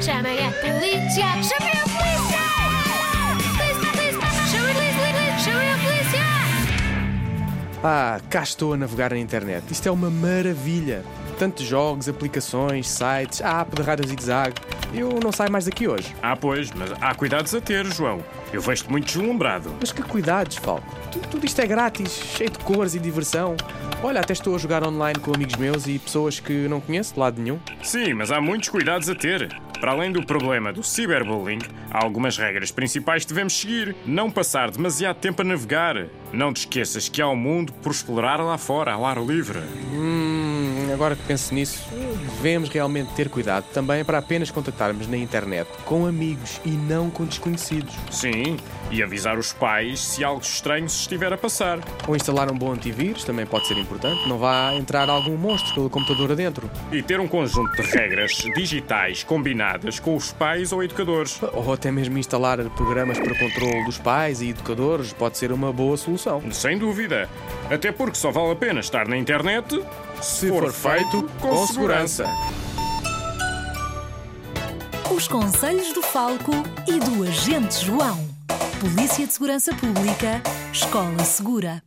Chamem a polícia! Chamem a polícia! Polícia, polícia! Chamem a polícia! Chamem a polícia! Ah, cá estou a navegar na internet. Isto é uma maravilha. Tantos jogos, aplicações, sites, a app de rádio zig-zag. Eu não saio mais daqui hoje. Ah, pois, mas há cuidados a ter, João. Eu vejo-te muito deslumbrado. Mas que cuidados, Falco. Tu- Tudo isto é grátis, cheio de cores e diversão. Olha, até estou a jogar online com amigos meus e pessoas que não conheço de lado nenhum. Sim, mas há muitos cuidados a ter. Para além do problema do ciberbullying, há algumas regras principais que devemos seguir. Não passar demasiado tempo a navegar. Não te esqueças que há um mundo por explorar lá fora, ao ar livre. Hum, agora que penso nisso, devemos realmente ter cuidado também para apenas contactarmos na internet com amigos e não com desconhecidos. Sim, e avisar os pais se algo estranho se estiver a passar. Ou instalar um bom antivírus também pode ser importante. Não vá entrar algum monstro pelo computador adentro. E ter um conjunto de regras digitais combinadas com os pais ou educadores. Ou até mesmo instalar programas para controle dos pais e educadores pode ser uma boa solução. Sem dúvida. Até porque só vale a pena estar na internet Se for feito com segurança. Os conselhos do Falco e do Agente João. Polícia de Segurança Pública, Escola Segura.